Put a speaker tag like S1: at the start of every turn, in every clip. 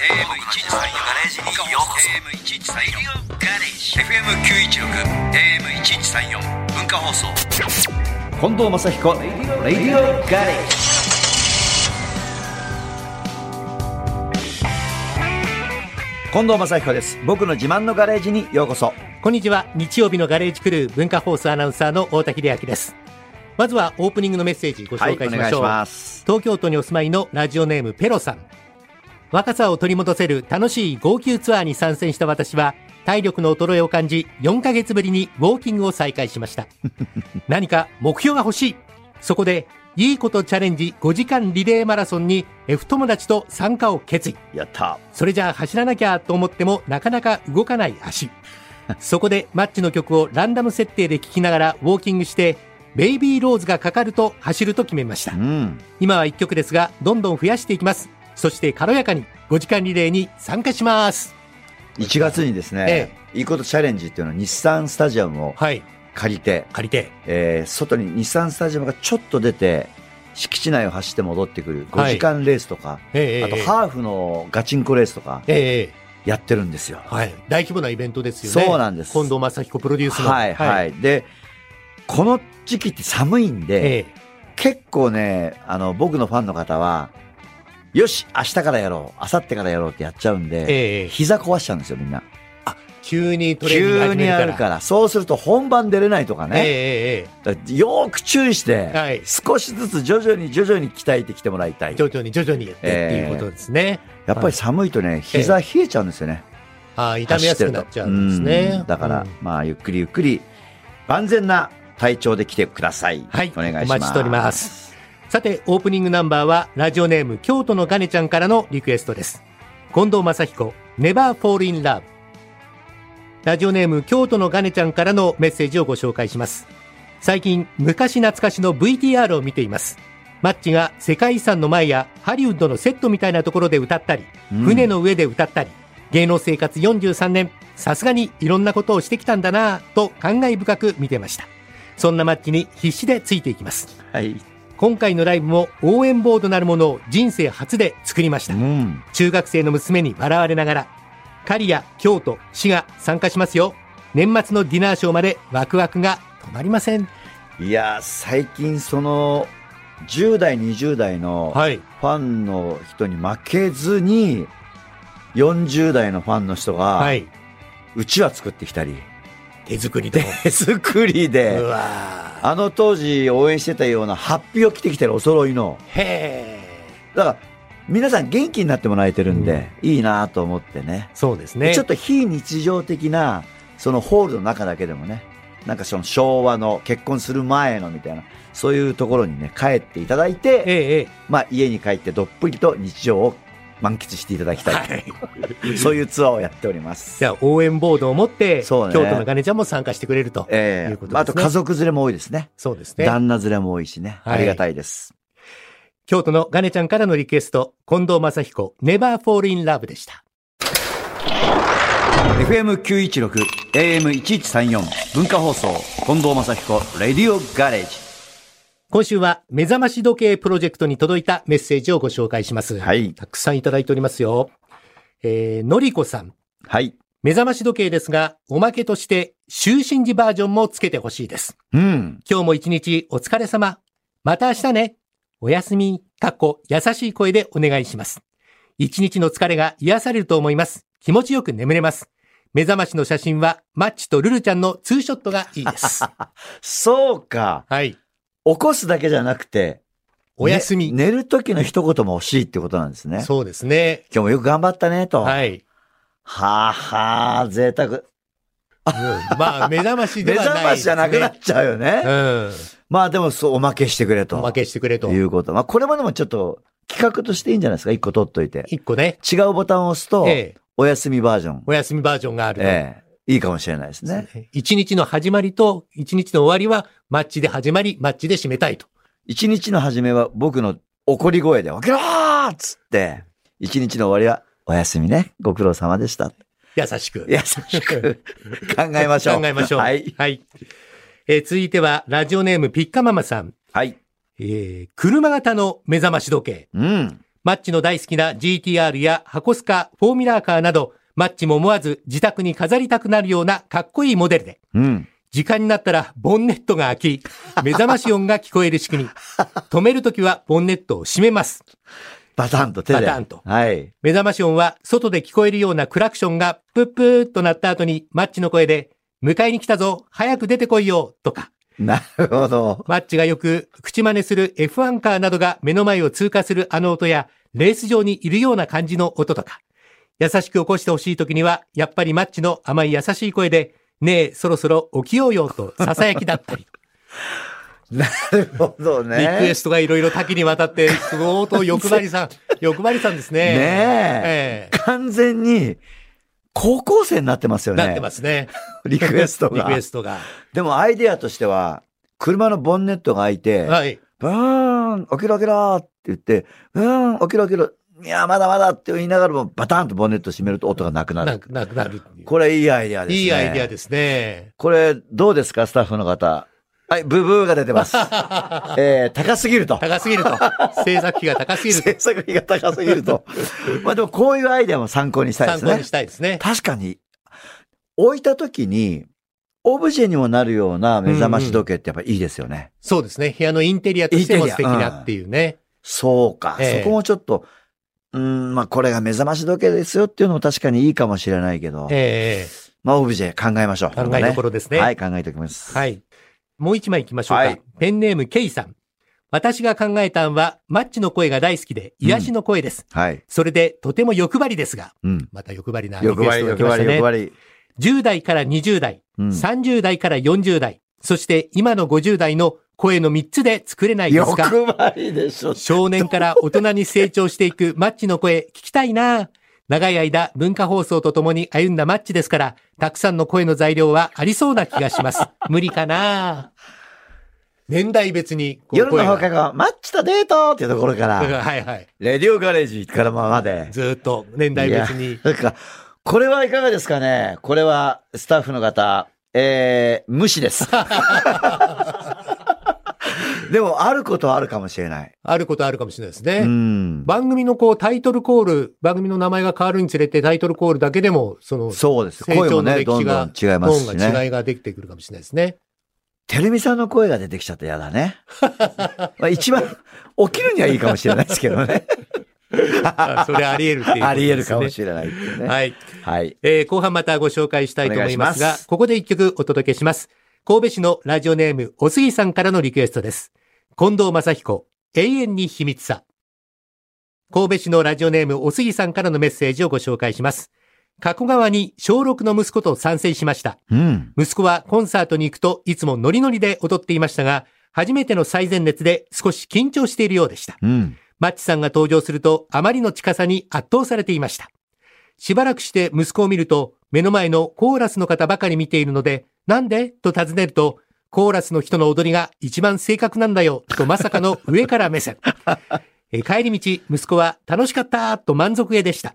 S1: AM1134 ガレージにようこそ。AM1134 ガレージ。FM916 AM1134 文化放送。
S2: 近藤正彦レディオガレージ近藤正彦です。僕の自慢のガレージにようこそ。
S3: こんにちは。日曜日のガレージクルー文化放送アナウンサーの大田秀明です。まずはオープニングのメッセージご紹介しましょう、
S2: はい、ます。
S3: 東京都にお住まいのラジオネームペロさん若さを取り戻せる楽しい号泣ツアーに参戦した私は体力の衰えを感じ4ヶ月ぶりにウォーキングを再開しました。何か目標が欲しい。そこでいいことチャレンジ5時間リレーマラソンに F 友達と参加を決意。
S2: やった。
S3: それじゃあ走らなきゃと思ってもなかなか動かない足。そこでマッチの曲をランダム設定で聴きながらウォーキングしてベイビーローズがかかると走ると決めました、
S2: うん。
S3: 今は1曲ですがどんどん増やしていきますそして軽やかに5時間リレーに参加します。
S2: 1月にですね、いいことチャレンジっていうのを日産スタジアムを
S3: はい。
S2: 借りて、
S3: 借りて。
S2: えー外に日産スタジアムがちょっと出て敷地内を走って戻ってくる5
S3: はい。
S2: 時間レースとか、
S3: ええ
S2: あとハーフのガチンコレースとか
S3: ええええ。
S2: やってるんですよ。
S3: はい。大規模なイベントですよね。
S2: そうなんです。
S3: 近藤正彦プロデュースの。
S2: はい。はい、でこの時期って寒いんで、
S3: ええ。
S2: 結構ねあの僕のファンの方はよし明日からやろう明後日からやろうってやっちゃうんで、
S3: ええ
S2: 膝壊しちゃうんですよみんな。
S3: 急にトレーニング
S2: 急に
S3: 始めるから。
S2: やるから。そうすると本番出れないとか
S3: ええ
S2: ね、
S3: ええ
S2: だからよーく注意して、
S3: ええはい。
S2: 少しずつ徐々に徐々に鍛えてきてもらいたい。
S3: 徐々に徐々にやってっていうことですね、
S2: やっぱり寒いとね膝冷えちゃうんですよね、
S3: ああ痛めやすくなっちゃうんですね。
S2: うん。だから、
S3: うん。
S2: まあゆっくりゆっくり万全な体調で来てください。
S3: はい。
S2: お願いします。
S3: お待ちしておりますさてオープニングナンバーはラジオネーム京都のガネちゃんからのリクエストです。近藤正彦 Never Fall in Love ラジオネーム京都のガネちゃんからのメッセージをご紹介します。最近昔懐かしの VTR を見ています。マッチが世界遺産の前やハリウッドのセットみたいなところで歌ったり、
S2: うん。
S3: 船の上で歌ったり芸能生活43年さすがにいろんなことをしてきたんだなぁと感慨深く見てました。そんなマッチに必死でついていきます。
S2: はい、
S3: 今回のライブも応援ボードなるものを人生初で作りました。
S2: うん、
S3: 中学生の娘に笑われながら刈谷京都滋賀参加しますよ。年末のディナーショーまでワクワクが止まりません。
S2: いや最近その10代20代の
S3: はい。
S2: ファンの人に負けずに40代のファンの人が
S3: はい。
S2: うちわ作ってきたり
S3: 手作りで。
S2: 手作り
S3: う
S2: で
S3: わ。
S2: あの当時応援してたようなハッピーを着てきてるお揃いの。
S3: ーへー
S2: だから皆さん元気になってもらえてるんで、いいなと思ってね。
S3: そうですね。
S2: ちょっと非日常的なそのホールの中だけでもねなんかその昭和の結婚する前のみたいなそういうところにね帰っていただいて、
S3: えええ。
S2: まあ、家に帰ってどっぷりと日常を満喫していただき
S3: え。
S2: たい、
S3: はい。
S2: そういうツアーをやっております。
S3: じゃあ応援ボードを持って、
S2: そうね
S3: 京都のガネちゃんも参加してくれると。
S2: ええ
S3: いうことですね
S2: あと家族連れも多いですね。
S3: そうですね。
S2: 旦那連れも多いしね。
S3: はい
S2: ありがたいです。
S3: 京都のガネちゃんからのリクエスト、近藤正彦、Never Fall in Love でした。
S2: FM916、AM1134、文化放送、近藤正彦、レディオガレージ。
S3: 今週は目覚まし時計プロジェクトに届いたメッセージをご紹介します。
S2: はい
S3: たくさんいただいておりますよ。えー、のりこさん。
S2: はい。
S3: 目覚まし時計ですが、おまけとして、就寝時バージョンもつけてほしいです。
S2: うん。
S3: 今日も一日お疲れ様。また明日ね。おやすみ、かっこ優しい声でお願いします。一日の疲れが癒されると思います。気持ちよく眠れます。目覚ましの写真は、マッチとルルちゃんのツーショットがいいです。
S2: そうか。
S3: はい。
S2: 起こすだけじゃなくて、
S3: おやすみ。
S2: ね寝る時の一言も欲しいってことなんですね。
S3: そうですね。
S2: 今日もよく頑張ったね、と。。
S3: はいい。
S2: はあはあ、贅沢。
S3: うんまあ、目覚ましで
S2: 目
S3: はない、
S2: 覚ましじゃなくなっちゃうよね。
S3: うん。
S2: まあでもそう、おまけしてくれと。
S3: おまけしてくれと
S2: い。うこと。まあこれもでもちょっと企画としていいんじゃないですか？一個取っといて。
S3: 一個ね。
S2: 違うボタンを押すと、
S3: ええ。
S2: お休みバージョン。
S3: お休みバージョンがあると。
S2: ええいいかもしれないですね。
S3: 一日の始まりと一日の終わりはマッチで始まり、マッチで締めたいと。
S2: 一日の始めは僕の怒り声で、起きろーっつって、一日の終わりは、おやすみね。ご苦労様でした。
S3: 優しく。
S2: 優しく考えましょう。
S3: 考えましょう。
S2: はい。
S3: はい。えー続いては、ラジオネームピッカママさん。
S2: はい。
S3: えー車型の目覚まし時計。
S2: うん。
S3: マッチの大好きな GTR や箱スカ、フォーミュラーカーなど、マッチも思わず自宅に飾りたくなるようなかっこいいモデルで、
S2: うん。
S3: 時間になったらボンネットが開き、目覚まし音が聞こえる仕組み。止めるときはボンネットを閉めます。
S2: バタンと手で。
S3: バタンと
S2: はい。
S3: 目覚まし音は外で聞こえるようなクラクションがプップーと鳴った後にマッチの声で、迎えに来たぞ早く出てこいよとか、
S2: なるほど。
S3: マッチがよく口真似する F1 カーなどが目の前を通過するあの音や、レース上にいるような感じの音とか、優しく起こしてほしい時には、やっぱりマッチの甘い優しい声で、ねえ、そろそろ起きようよと囁きだったり、
S2: なるほどね。
S3: リクエストがいろいろ多岐にわたって、相当欲張りさん、欲張りさんですね。
S2: ねえ
S3: え
S2: 完全に、高校生になってますよね。
S3: なってますね。
S2: リクエストが。
S3: リクエストが。
S2: でもアイデアとしては、車のボンネットが開いて、
S3: はい。
S2: ブーン、起きろ起きろって言って、ブーン、起きろ起きろ、いや、まだまだって言いながらも、バタンとボンネット閉めると音がなくなる。
S3: なくなる。
S2: これいいアイデアですね。
S3: いいアイデアですね。
S2: これ、どうですか、スタッフの方。はい、ブーブーが出てます。えー、高すぎると。
S3: 高すぎると。制作費が高すぎると
S2: 制。作費が高すぎると。まあでも、こういうアイデアも参考にしたいですね
S3: 参考に。したいですね。
S2: 確かに、置いたときに、オブジェにもなるような目覚まし時計ってやっぱいいですよね。
S3: そうですね。部屋のインテリアとしても素敵なっていうね。
S2: そうか、
S3: ええ
S2: そこもちょっと、うん、まあこれが目覚まし時計ですよっていうのも確かにいいかもしれないけど、
S3: ええ
S2: まあオブジェ考えましょう。
S3: 考えどころですね。
S2: はい、考えておきます。
S3: はい。もう一枚行きましょうか。
S2: はい
S3: ペンネーム K さん。私が考えたんは、マッチの声が大好きで、癒しの声です。
S2: はい。
S3: それで、とても欲張りですが、
S2: うん。
S3: また欲張りなリク
S2: 欲張り、
S3: エストが来
S2: 欲張り、
S3: ましたね
S2: 欲。張り。
S3: 10代から20代、
S2: うん
S3: 30代から40代、そして今の50代の声の3つで作れないですか
S2: 欲張りでしょ。
S3: 少年から大人に成長していくマッチの声聞きたいな長い間文化放送と共に歩んだマッチですから、たくさんの声の材料はありそうな気がします。無理かな年代別に
S2: 夜の放課後、マッチとデートっていうところから、
S3: はいはい。
S2: レディオガレージからまで。
S3: ずーっと年代別に。
S2: なんか、これはいかがですかねこれはスタッフの方、えー、無視です。でも、あることはあるかもしれない。
S3: あることあるかもしれないです
S2: う
S3: ね。
S2: ん。
S3: 番組のこうタイトルコール、番組の名前が変わるにつれてタイトルコールだけでも、その、
S2: そうです。
S3: 成長の
S2: 声もね、どんどん違いますしね。
S3: 違いができてくるかもしれないですね。
S2: てるみさんの声が出てきちゃったら嫌だね。まあ一番、起きるにはいいかもしれないですけどね。
S3: あそれあり得るっていうね、
S2: あり得るかもしれないね。
S3: はい。
S2: はい。
S3: えー後半またご紹介したいと思いますが、
S2: す
S3: ここで一曲お届けします。神戸市のラジオネーム、おすぎさんからのリクエストです。近藤正彦、永遠に秘密さ。神戸市のラジオネーム、おすぎさんからのメッセージをご紹介します。加古川に小6の息子と参戦しました。
S2: うん。
S3: 息子はコンサートに行くといつもノリノリで踊っていましたが、初めての最前列で少し緊張しているようでした。
S2: うん。
S3: マッチさんが登場するとあまりの近さに圧倒されていました。しばらくして息子を見ると目の前のコーラスの方ばかり見ているので、なんで？と尋ねると、コーラスの人の踊りが一番正確なんだよとまさかの上から目線。えー帰り道、息子は楽しかったと満足げでした。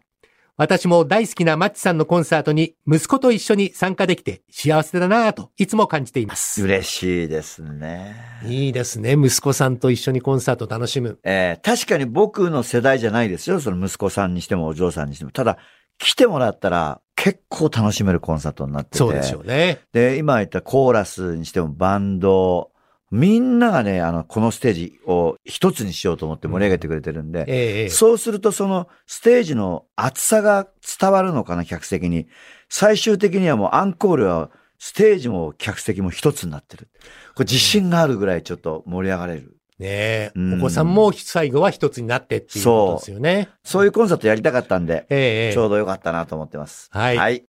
S3: 私も大好きなマッチさんのコンサートに息子と一緒に参加できて幸せだなぁといつも感じています。
S2: 嬉しいですね。
S3: いいですね。息子さんと一緒にコンサート楽しむ。
S2: えー確かに僕の世代じゃないですよ。その息子さんにしてもお嬢さんにしても。ただ、来てもらったら結構楽しめるコンサートになってて。
S3: そうでしょうね。
S2: で、今言ったコーラスにしてもバンド、みんながね、あの、このステージを一つにしようと思って盛り上げてくれてるんで、
S3: ええええ
S2: そうするとそのステージの厚さが伝わるのかな、客席に。最終的にはもうアンコールはステージも客席も一つになってる。これ自信があるぐらいちょっと盛り上がれる。
S3: ねえ、
S2: うん
S3: お子さんも最後は一つになってっていうことですよね。
S2: そういうコンサートやりたかったんで、
S3: ええええ
S2: ちょうどよかったなと思ってます。
S3: はい
S2: はい。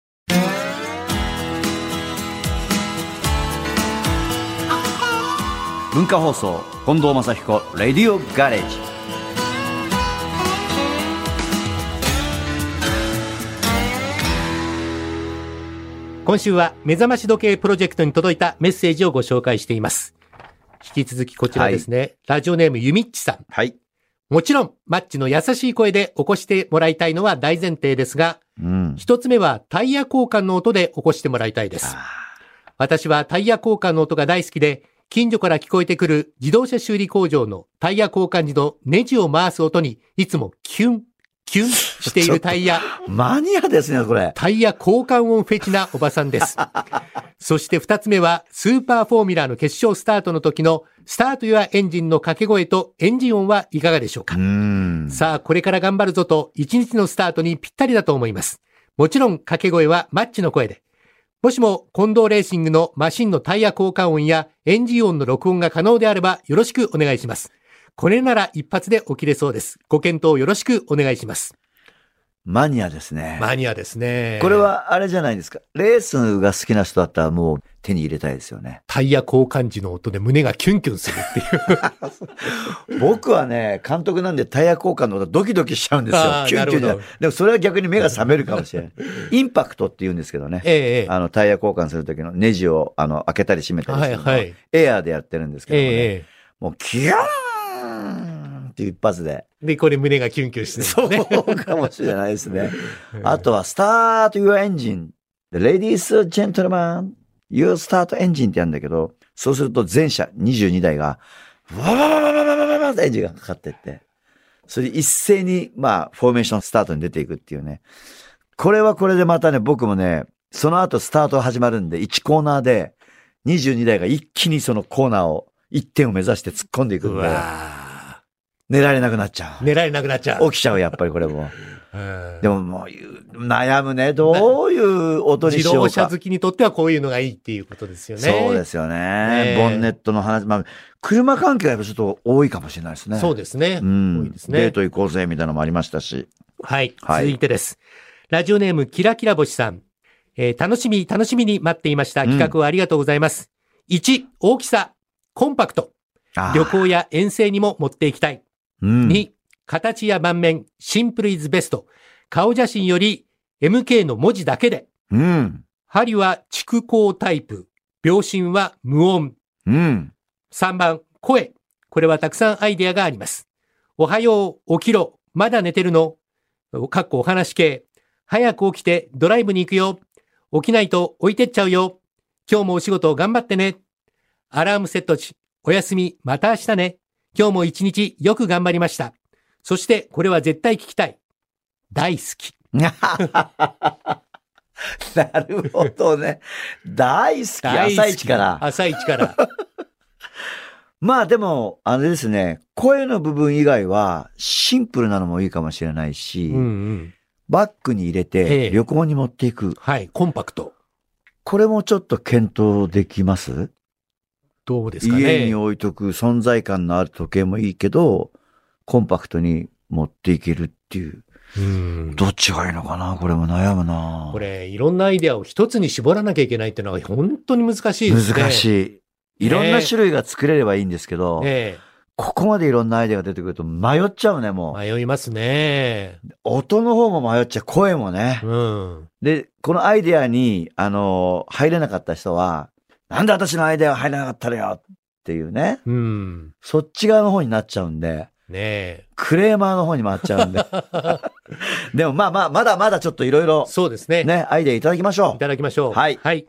S2: 文化放送、近藤正彦、レディオガレージ。
S3: 今週は目覚まし時計プロジェクトに届いたメッセージをご紹介しています。引き続きこちらですね。ラジオネームゆみっちさん。
S2: はい。
S3: もちろん、マッチの優しい声で起こしてもらいたいのは大前提ですが、
S2: うん。
S3: 一つ目はタイヤ交換の音で起こしてもらいたいです。私はタイヤ交換の音が大好きで、近所から聞こえてくる自動車修理工場のタイヤ交換時のネジを回す音にいつもキュン、キュンしているタイヤ、
S2: マニアですね、これ。
S3: タイヤ交換音フェチなおばさんです。そして二つ目は、スーパーフォーミュラーの決勝スタートの時のスタートやエンジンの掛け声とエンジン音はいかがでしょうか。さあ、これから頑張るぞと、一日のスタートにぴったりだと思います。もちろん、掛け声はマッチの声で。もしも、近藤レーシングのマシンのタイヤ交換音やエンジン音の録音が可能であれば、よろしくお願いします。これなら一発で起きれそうです。ご検討よろしくお願いします。
S2: マニアですね。
S3: マニアですね。
S2: これはあれじゃないですか。レースが好きな人だったらもう手に入れたいですよね。
S3: タイヤ交換時の音で胸がキュンキュンするっていう。
S2: 僕はね、監督なんでタイヤ交換のことドキドキしちゃうんですよキュンキュンじゃ
S3: なるほ
S2: でもそれは逆に目が覚めるかもしれない。インパクトって言うんですけどね。
S3: ええええ
S2: あの、タイヤ交換するときのネジを、あの、開けたり閉めたりするのを
S3: はいはい
S2: エアーでやってるんですけどもね。
S3: ええ
S2: もう、キューンっていう一発で。
S3: で、これ胸がキュンキュンしてね。
S2: そうかもしれないですね。あとは、スタート your engine. Ladies, gentlemen, your start engine ってやるんだけど、そうすると全車22台が、わわわわわわわわわってエンジンがかかってって、それで一斉に、まあ、フォーメーションスタートに出ていくっていうね。これはこれでまたね、僕もね、その後スタート始まるんで、1コーナーで、22台が一気にそのコーナーを、1点を目指して突っ込んでいく
S3: うん
S2: で、
S3: わ
S2: 寝られなくなっちゃ
S3: ー狙えなくなっちゃう。
S2: う。起きちゃう、やっぱりこれも。
S3: うん
S2: でももう、悩むね。どういう音に
S3: 自
S2: しようか。
S3: 動車好きにとってはこういうのがいいっていうことですよね。
S2: そうですよね。
S3: ね
S2: ボンネットの話。まあ、車関係はやっぱちょっと多いかもしれないですね。
S3: そうですね。
S2: うん。
S3: 多いですね
S2: デート行こうぜみたいなのもありましたし。
S3: はい。
S2: はい
S3: 続いてです。ラジオネーム、キラキラ星さん。えー楽しみ、楽しみに待っていました。企画をありがとうございます。1、大きさ、コンパクト。旅行や遠征にも持っていきたい。
S2: うん。
S3: 2、形や盤面、シンプルイズベスト。顔写真より MK の文字だけで。
S2: うん。
S3: 針は蓄光タイプ。秒針は無音。
S2: うん。
S3: 3番、声。これはたくさんアイデアがあります。おはよう、起きろ、まだ寝てるのかっこお話系。早く起きてドライブに行くよ。起きないと置いてっちゃうよ。今日もお仕事頑張ってね。アラームセット時、おやすみ、また明日ね。今日も一日よく頑張りました。そして、これは絶対聞きたい。大好き。
S2: なるほどね。
S3: 大好き。
S2: 朝一から。
S3: 朝一から。
S2: まあでも、あれですね。声の部分以外は、シンプルなのもいいかもしれないし、
S3: うんうん。
S2: バッグに入れ
S3: え
S2: て
S3: え
S2: 旅行に持っていく。
S3: はい、コンパクト。
S2: これもちょっと検討できます？
S3: どうですかね。
S2: 家に置いとく存在感のある時計もいいけど、コンパクトに持っていけるっていう。
S3: うん
S2: どっちがいいのかなこれも悩むな
S3: これ、いろんなアイデアを一つに絞らなきゃいけないっていうのは本当に難しいですね。
S2: 難しい。いろんな種類が作れればいいんですけど、
S3: え
S2: ここまでいろんなアイデアが出てくると迷っちゃうね、も
S3: え
S2: う。
S3: 迷いますね。
S2: 音の方も迷っちゃう、声もね。
S3: うん。
S2: で、このアイデアに、あの、入れなかった人は、なんで私のアイデアが入らなかったのよっていうね。
S3: うん。
S2: そっち側の方になっちゃうんで、
S3: ねえ。
S2: クレーマーの方に回っちゃうんで。でもまあまあ、まだまだちょっといろいろ、
S3: そうですね。
S2: ね、アイデアいただきましょ
S3: いうた。だきましょう。
S2: はい
S3: はい。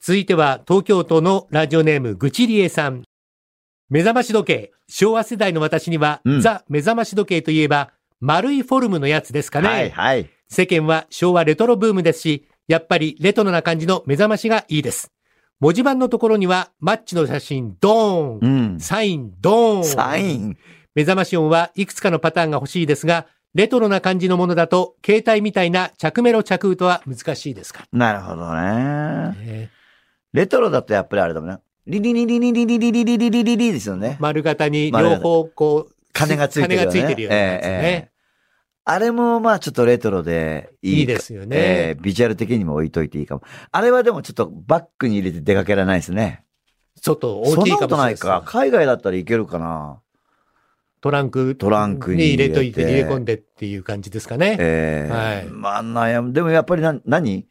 S3: 続いては、東京都のラジオネーム、ぐちりえさん。目覚まし時計。昭和世代の私には、
S2: うん
S3: ザ・目覚まし時計といえば、丸いフォルムのやつですかね。
S2: はい、はい。
S3: 世間は昭和レトロブームですし、やっぱりレトロな感じの目覚ましがいいです。文字盤のところには、マッチの写真、ドーン。
S2: うん。
S3: サイン、ドーン。
S2: サイン。
S3: 目覚まし音はいくつかのパターンが欲しいですが、レトロな感じのものだと、携帯みたいな着メロ着歌は難しいですか、
S2: なるほどね。
S3: ね
S2: レトロだとやっぱりあれだもんね。リリリリリリリリリリリリリリですよね。
S3: 丸型に両方こう、
S2: 金がついてるよね。
S3: 金がついてるよね。
S2: ええええあれもまあちょっとレトロでいい。
S3: いいですよね
S2: ええビジュアル的にも置いといていいかも。あれはでもちょっとバッグに入れて出かけられないですね。
S3: ちょっと大きい
S2: そんなこ
S3: かもしれなです
S2: とないいか。海外だったらいけるかな。
S3: トランク
S2: トランクに
S3: に入
S2: 入れ
S3: といて、入れ込んでっていう感じですかね。
S2: ええ
S3: はい
S2: まあ悩む。でもやっぱりな、何？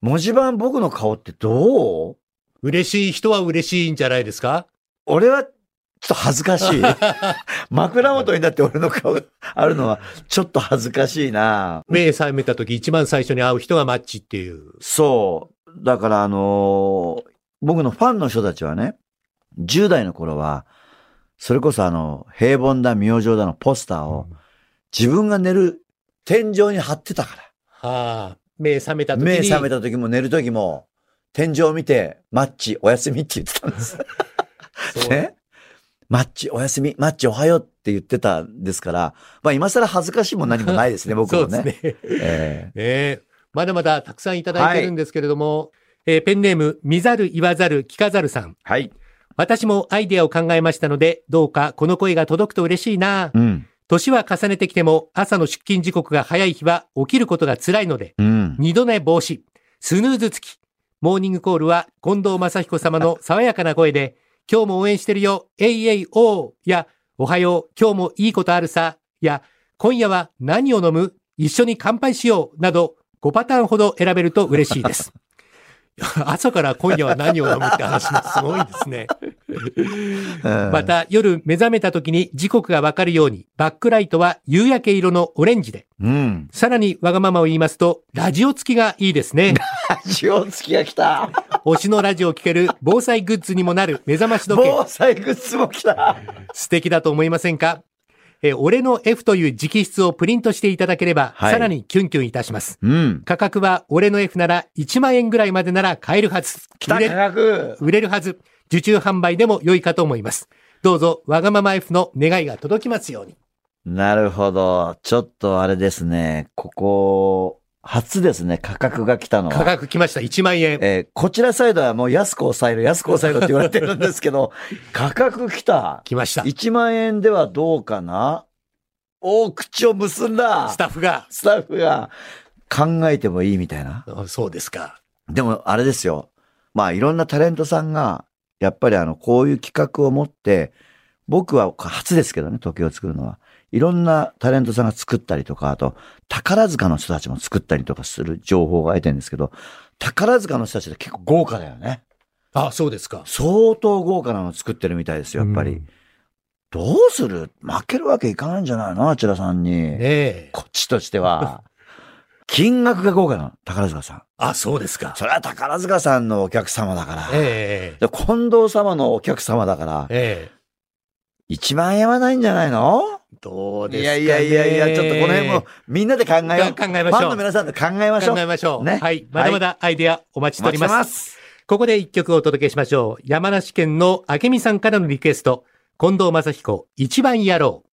S2: 文字盤僕の顔ってどう？
S3: 嬉しい人は嬉しいんじゃないですか？
S2: 俺はちょっと恥ずかしい。枕元になって俺の顔があるのはちょっと恥ずかしいな。
S3: 目覚めた時一番最初に会う人がマッチっていう。
S2: そう。だからあのー僕のファンの人たちはね、10代の頃は、それこそあの、平凡だ、明星だのポスターを、自分が寝る天井に貼ってたから。
S3: はあ、目覚めた時に。
S2: 目覚めた時も寝る時も、天井を見て、マッチ、おやすみって言ってたんです。ね？マッチ、おやすみ、マッチ、おはようって言ってたんですから、まあ今更恥ずかしいも何もないですね、僕もね。
S3: そうですね。
S2: え
S3: え えまだまだたくさんいただいてるんですけれども、えーペンネーム、見ざる言わざる聞かざるさん。
S2: はい。
S3: 私もアイデアを考えましたので、どうかこの声が届くと嬉しいな。
S2: うん。
S3: 年は重ねてきても、朝の出勤時刻が早い日は起きることが辛いので、
S2: うん。
S3: 二度寝防止、スヌーズ付き、モーニングコールは近藤正彦様の爽やかな声で、今日も応援してるよ、えいえいおー。や、おはよう、今日もいいことあるさ、や、今夜は何を飲む？一緒に乾杯しよう、など、5パターンほど選べると嬉しいです。朝から今夜は何を飲むって話もすごいですね。また夜目覚めた時に時刻がわかるようにバックライトは夕焼け色のオレンジで、
S2: うん。
S3: さらにわがままを言いますとラジオ付きがいいですね。
S2: 塩付きが来た。
S3: 推しのラジオを聴ける防災グッズにもなる目覚まし時計
S2: 防災グッズも来た。
S3: 素敵だと思いませんか？えー俺の F という直筆をプリントしていただければ、
S2: はい
S3: さらにキュンキュンいたします。
S2: うん。
S3: 価格は俺の F なら1万円ぐらいまでなら買えるはず。
S2: 来た
S3: 売れ
S2: 価格。
S3: 売れるはず。受注販売でも良いかと思います。どうぞ、わがまま F の願いが届きますように。
S2: なるほど。ちょっとあれですね。ここ、初ですね。価格が来たのは。
S3: 価格来ました。1万円。
S2: えーこちらサイドはもう安く抑える、安く抑えるって言われてるんですけど、価格来た。
S3: 来ました。
S2: 1万円ではどうかな？お口を結んだ。
S3: スタッフが。
S2: スタッフが考えてもいいみたいな。
S3: あそうですか。
S2: でもあれですよ。まあいろんなタレントさんが、やっぱりあの、こういう企画を持って、僕は初ですけどね、時計を作るのは。いろんなタレントさんが作ったりとか、あと、宝塚の人たちも作ったりとかする情報が得てるんですけど、宝塚の人たちって結構豪華だよね。
S3: あ、そうですか。
S2: 相当豪華なの作ってるみたいですよ、やっぱり。
S3: うん
S2: どうする？負けるわけいかないんじゃないの？あちらさんに。
S3: ねえ。
S2: こっちとしては。金額が豪華なの、宝塚さん。
S3: あ、そうですか。
S2: それは宝塚さんのお客様だから。
S3: ええ
S2: で近藤様のお客様だから、
S3: ええ
S2: 1万円はないんじゃないの？
S3: どうですか、
S2: いや
S3: ね、
S2: いやいやいや、ちょっとこの辺もみんなで考えよう。
S3: 考えましょう
S2: ファンの皆さんで考えましょう。
S3: 考えましょう。
S2: ね
S3: はい。まだまだアイデアお待ちしております。
S2: お待ちして
S3: ここで一曲お届けしましょう。山梨県の明美さんからのリクエスト。近藤正彦、一番やろう。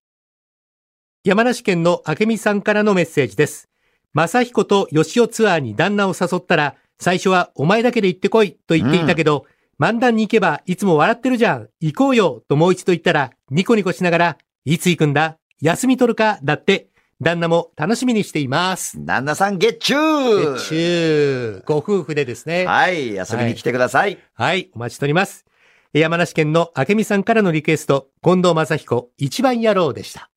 S3: 山梨県の明美さんからのメッセージです。正彦と吉尾ツアーに旦那を誘ったら、最初はお前だけで行ってこいと言っていたけど、漫談に行けばいつも笑ってるじゃん。行こうよともう一度言ったら、ニコニコしながら、いつ行くんだ？休み取るか？だって、旦那も楽しみにしています。
S2: 旦那さん、ゲッチュー
S3: チューご夫婦でですね。
S2: はい、遊びに来てください。
S3: はい、お待ちしております。山梨県の明美さんからのリクエスト、近藤正彦、一番野郎でした。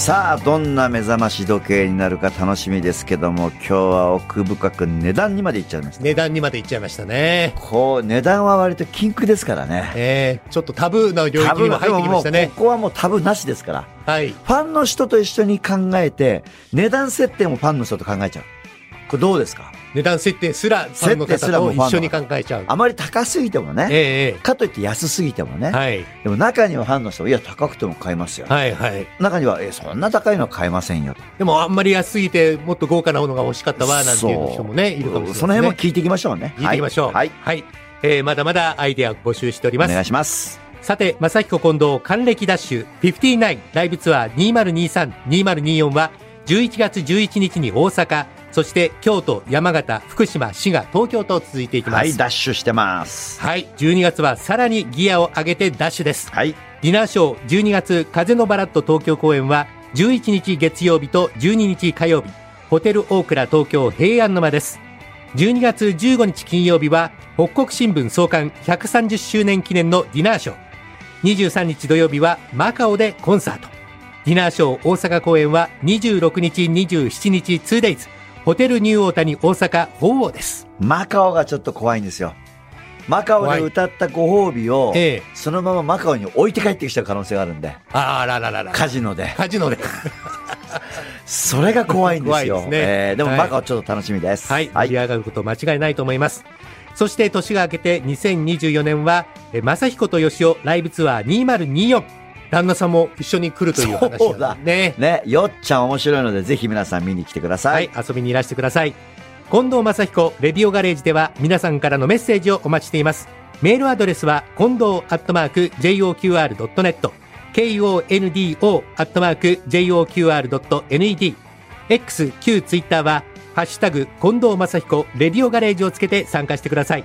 S2: さあ、どんな目覚まし時計になるか楽しみですけども、今日は奥深く値段にまでいっちゃいました。
S3: 値段にまで行っちゃいましたね。
S2: こう、値段は割と禁句ですからね。
S3: えー、ちょっとタブーな領域にも入ってきましたね。
S2: ここはもうタブなしですから。
S3: はい。
S2: ファンの人と一緒に考えて、値段設定もファンの人と考えちゃう。これどうですか？
S3: 値段設定すらファンの
S2: 設定すら
S3: 方と一緒に考えちゃう。
S2: あまり高すぎてもね。
S3: ええ
S2: かといって安すぎてもね。
S3: ええはい。
S2: でも中にはファンの人いや、高くても買いますよ。
S3: はいはい。
S2: 中には、え、そんな高いのは買えませんよ。
S3: でもあんまり安すぎてもっと豪華なものが欲しかったわ、なんていう人もね、いるかもしれないね。
S2: その辺も聞いていきましょうね。
S3: 聞いていきましょう。
S2: はい。
S3: はい。えーまだまだアイデア募集しております。
S2: お願いします。
S3: さて、正彦近藤還暦ダッシュ59ライブツアー2023-2024は11月11日に大阪、そして京都、山形、福島、滋賀、東京と続いていきます。
S2: はい、ダッシュしてます。
S3: はい。12月はさらにギアを上げてダッシュです。
S2: はい。
S3: ディナーショー12月風のバラット東京公演は11日月曜日と12日火曜日、ホテルオークラ東京平安の間です。12月15日金曜日は北国新聞創刊130周年記念のディナーショー。23日土曜日はマカオでコンサート。ディナーショー大阪公演は26日27日 2days。ホテルニューオータニ大阪鳳凰です。
S2: マカオがちょっと怖いんですよ。マカオで歌ったご褒美を、
S3: ええ
S2: そのままマカオに置いて帰ってきちゃう可能性があるんで、
S3: あらららら。
S2: カジノで。
S3: カジノで。
S2: それが怖いんですよ。
S3: ですね
S2: えーでも
S3: はい
S2: バカはちょっと楽しみです。
S3: はい、盛り上がること間違いないと思います。そして年が明けて2024年は、え正彦と吉尾ライブツアー2024。旦那さんも一緒に来るという話
S2: そうだ
S3: ね。
S2: ね、よっちゃん面白いので、ぜひ皆さん見に来てくださ。
S3: はいい、遊びにいらしてください。近藤正彦レディオガレージでは皆さんからのメッセージをお待ちしています。メールアドレスは近藤アットマーク JOQR.net KONDO アットマーク JOQR.net X、旧ツイッターはハッシュタグ近藤正彦レディオガレージをつけて参加してください。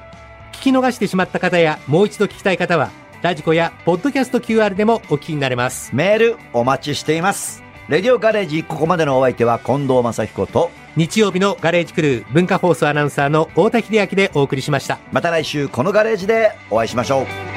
S3: 聞き逃してしまった方やもう一度聞きたい方はラジコやポッドキャスト QR でもお聞きになれます。
S2: メールお待ちしています。レディオガレージ、ここまでのお相手は近藤正彦と、
S3: 日曜日のガレージクルー文化放送アナウンサーの太田秀明でお送りしました。
S2: また来週このガレージでお会いしましょう。